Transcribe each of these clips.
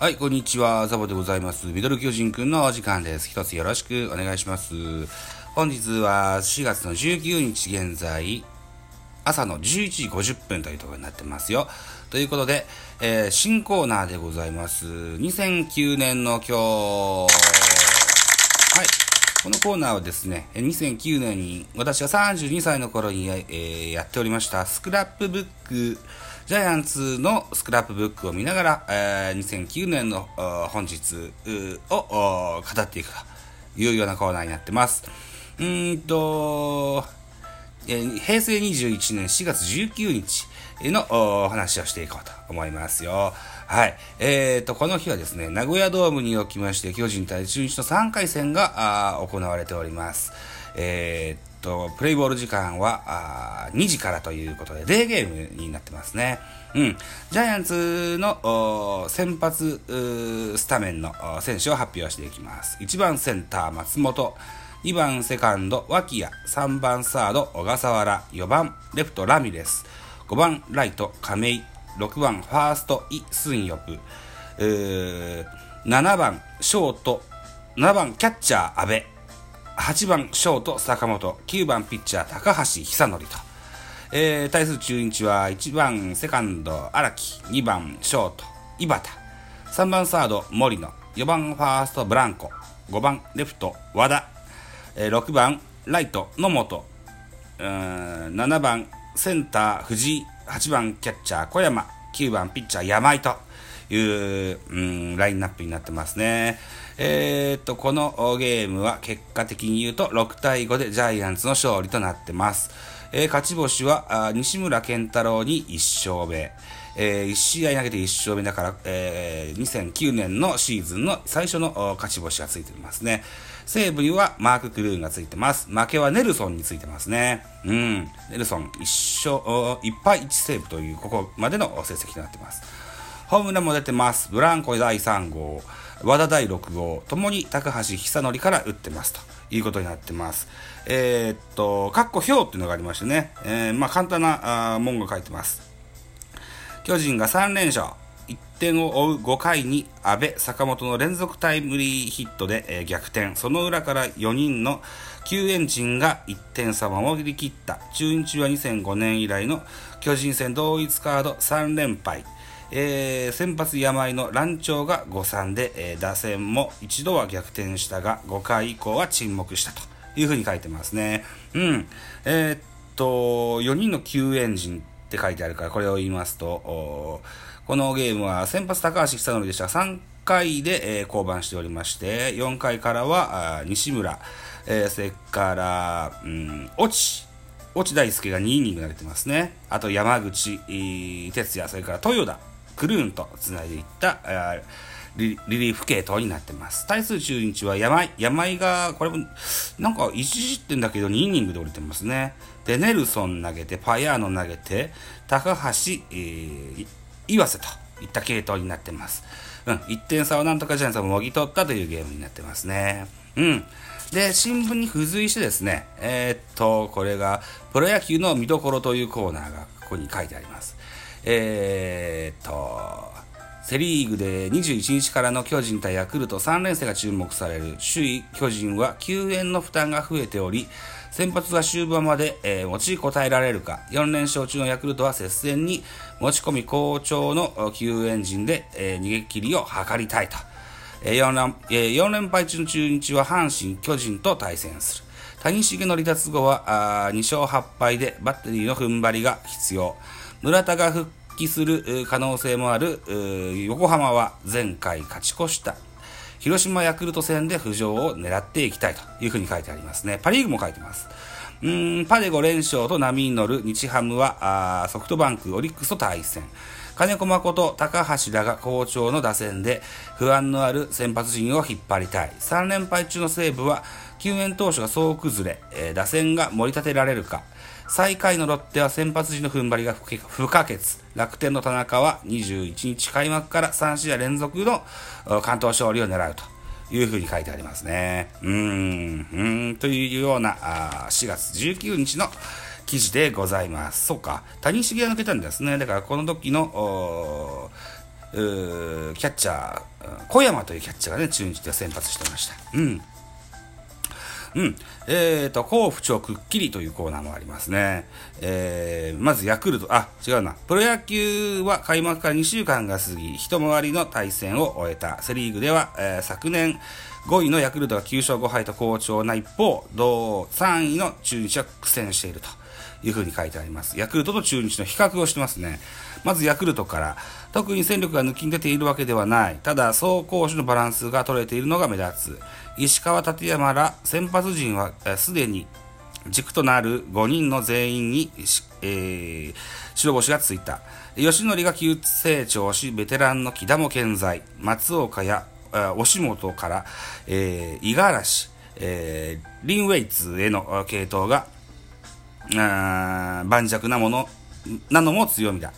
はい、こんにちは。ザボでございます。ミドル巨人くんのお時間です。一つよろしくお願いします。本日は4月の19日現在、朝の11時50分というところになってますよ。ということで、えー、新コーナーでございます。2009年の今日。はい。このコーナーはですね、2009年に私が32歳の頃に、えー、やっておりましたスクラップブックジャイアンツのスクラップブックを見ながら、えー、2009年の本日を語っていくというようなコーナーになってます。うんと、えー、平成21年4月19日のお話をしていこうと思いますよ。はい。えーと、この日はですね、名古屋ドームにおきまして、巨人対中日の3回戦が行われております。えーと、プレイボール時間は2時からということで、デーゲームになってますね。うん。ジャイアンツの先発スタメンの選手を発表していきます。1番センター松本、2番セカンド脇谷、3番サード小笠原、4番レフトラミレス、5番ライト亀井、6番ファーストイ・スンヨプ、7番ショート、7番キャッチャー阿部、8番ショート坂本、9番ピッチャー高橋久則と。えー、対する中日は1番セカンド荒木、2番ショート井端、3番サード森野、4番ファーストブランコ、5番レフト和田、えー、6番ライト野本、7番センター藤井、8番キャッチャー小山、9番ピッチャー山井と。いう、うん、ラインナップになってますね。えー、っと、このゲームは結果的に言うと6対5でジャイアンツの勝利となってます。えー、勝ち星は西村健太郎に1勝目。えー、1試合投げて1勝目だから、えー、2009年のシーズンの最初の勝ち星がついてますね。西武にはマーク・クルーンがついてます。負けはネルソンについてますね。うん。ネルソン1勝、1敗1セーブというここまでの成績となってます。ホームランも出てます。ブランコ第3号。和田第6号、ともに高橋久則から打ってますということになってます。えー、っと、かっこ表っていうのがありましてね、えー、まあ簡単なあ文が書いてます。巨人が3連勝。1点を追う5回に阿部、坂本の連続タイムリーヒットで、えー、逆転。その裏から4人の救援陣が1点差を守り切った。中日は2005年以来の巨人戦同一カード3連敗。えー、先発山井の乱調が誤算で、えー、打線も一度は逆転したが、5回以降は沈黙したというふうに書いてますね。うん。えー、っと、4人の救援陣って書いてあるから、これを言いますと、このゲームは先発高橋久典でしたが、3回で、えー、降板しておりまして、4回からは西村、えー、それから、うん、越智、越智大輔が2イニング投げてますね。あと山口哲也、それから豊田、クルーンと繋いでいったリリーフ系統になってます。対する中日は山井。山井が、これも、なんか1失点だけど2イニングで降りてますね。で、ネルソン投げて、パヤーノ投げて、高橋、えー、岩瀬といった系統になってます。うん、1点差をなんとかジャイアンツはもぎ取ったというゲームになってますね。うん。で、新聞に付随してですね、えー、っと、これが、プロ野球の見どころというコーナーがここに書いてあります。えー、っと、セ・リーグで21日からの巨人対ヤクルト3連戦が注目される首位巨人は救援の負担が増えており、先発は終盤まで、えー、持ちこたえられるか、4連勝中のヤクルトは接戦に持ち込み好調の救援陣で、えー、逃げ切りを図りたいと。えー 4, 連、敗中の中日は阪神、巨人と対戦する。谷繁の離脱後はあ2勝8敗でバッテリーの踏ん張りが必要。村田が復帰する可能性もある横浜は前回勝ち越した広島ヤクルト戦で浮上を狙っていきたいというふうに書いてありますね。パリーグも書いてます。うんパデ5連勝と波に乗る日ハムはソフトバンク、オリックスと対戦。金子誠、高橋らが好調の打線で不安のある先発陣を引っ張りたい。3連敗中の西武は救援投手が総崩れ、えー、打線が盛り立てられるか。最下位のロッテは先発時の踏ん張りが不可欠。楽天の田中は21日開幕から3試合連続の関東勝利を狙うというふうに書いてありますね。うーん、うん、というようなあ4月19日の記事でございます。そうか。谷繁が抜けたんですね。だからこの時の、キャッチャー、小山というキャッチャーがね、中日で先発してました。うん。うん。えっ、ー、と、甲府町くっきりというコーナーもありますね。えー、まずヤクルト、あ、違うな。プロ野球は開幕から2週間が過ぎ、一回りの対戦を終えた。セリーグでは、えー、昨年5位のヤクルトが9勝5敗と好調な一方、同3位の中日は苦戦していると。いうふうに書いてあります。ヤクルトと中日の比較をしてますね。まずヤクルトから、特に戦力が抜きん出ているわけではない。ただ、走攻守のバランスが取れているのが目立つ。石川立山ら先発陣はすでに軸となる5人の全員に、えー、白星がついた。吉典が急成長し、ベテランの木田も健在。松岡や押本から、えー、五十嵐、えー、リンウェイツへの系統が、盤石なもの、なのも強みだ。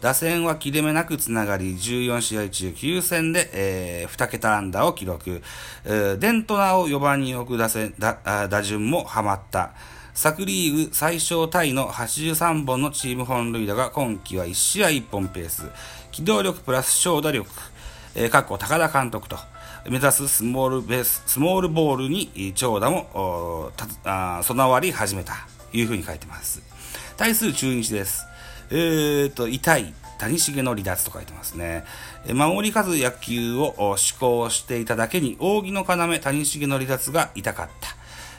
打線は切れ目なくつながり、14試合中9戦で、えー、2桁安打を記録。えー、デントナーを4番に置く打線、打打順もハマった。昨リーグ最小タイの83本のチーム本塁打が今季は1試合1本ペース。機動力プラス長打力。えー、かっこ高田監督と。目指すスモールベース、スモールボールに長打も、備わり始めた。いうふうに書いてます。対する中日です。えーと、痛い、谷繁の離脱と書いてますね。守り数野球を施行していただけに、扇の要、谷繁の離脱が痛かった。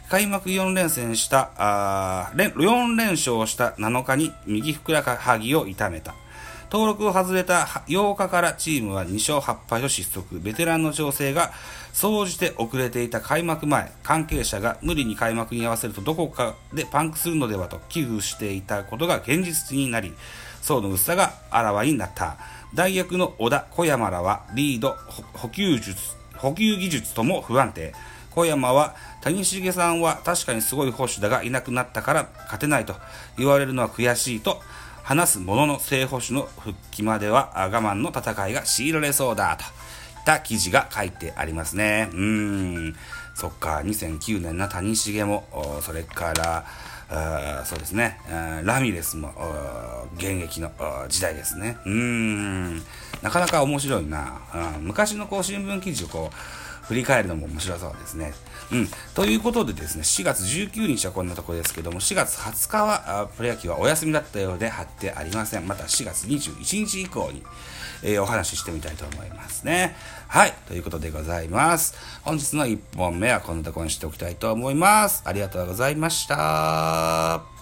開幕4連戦した、あ4連勝した7日に右ふくらはぎを痛めた。登録を外れた8日からチームは2勝8敗と失速。ベテランの調整が総じて遅れていた開幕前、関係者が無理に開幕に合わせるとどこかでパンクするのではと危惧していたことが現実になり、層の薄さがあらわになった。大役の小田、小山らはリード、補給術、補給技術とも不安定。小山は谷繁さんは確かにすごい保守だがいなくなったから勝てないと言われるのは悔しいと話す者の正捕手の復帰までは我慢の戦いが強いられそうだといった記事が書いてありますね。うーん。そっか、2009年の谷繁も、それから、そうですね、ラミレスも現役の時代ですね。うーん。なかなか面白いな。昔のこう新聞記事をこう、振り返るのも面白そうですね。うん。ということでですね、4月19日はこんなとこですけども、4月20日はプロ野球はお休みだったようで貼ってありません。また4月21日以降に、えー、お話ししてみたいと思いますね。はい。ということでございます。本日の1本目はこんなとこにしておきたいと思います。ありがとうございました。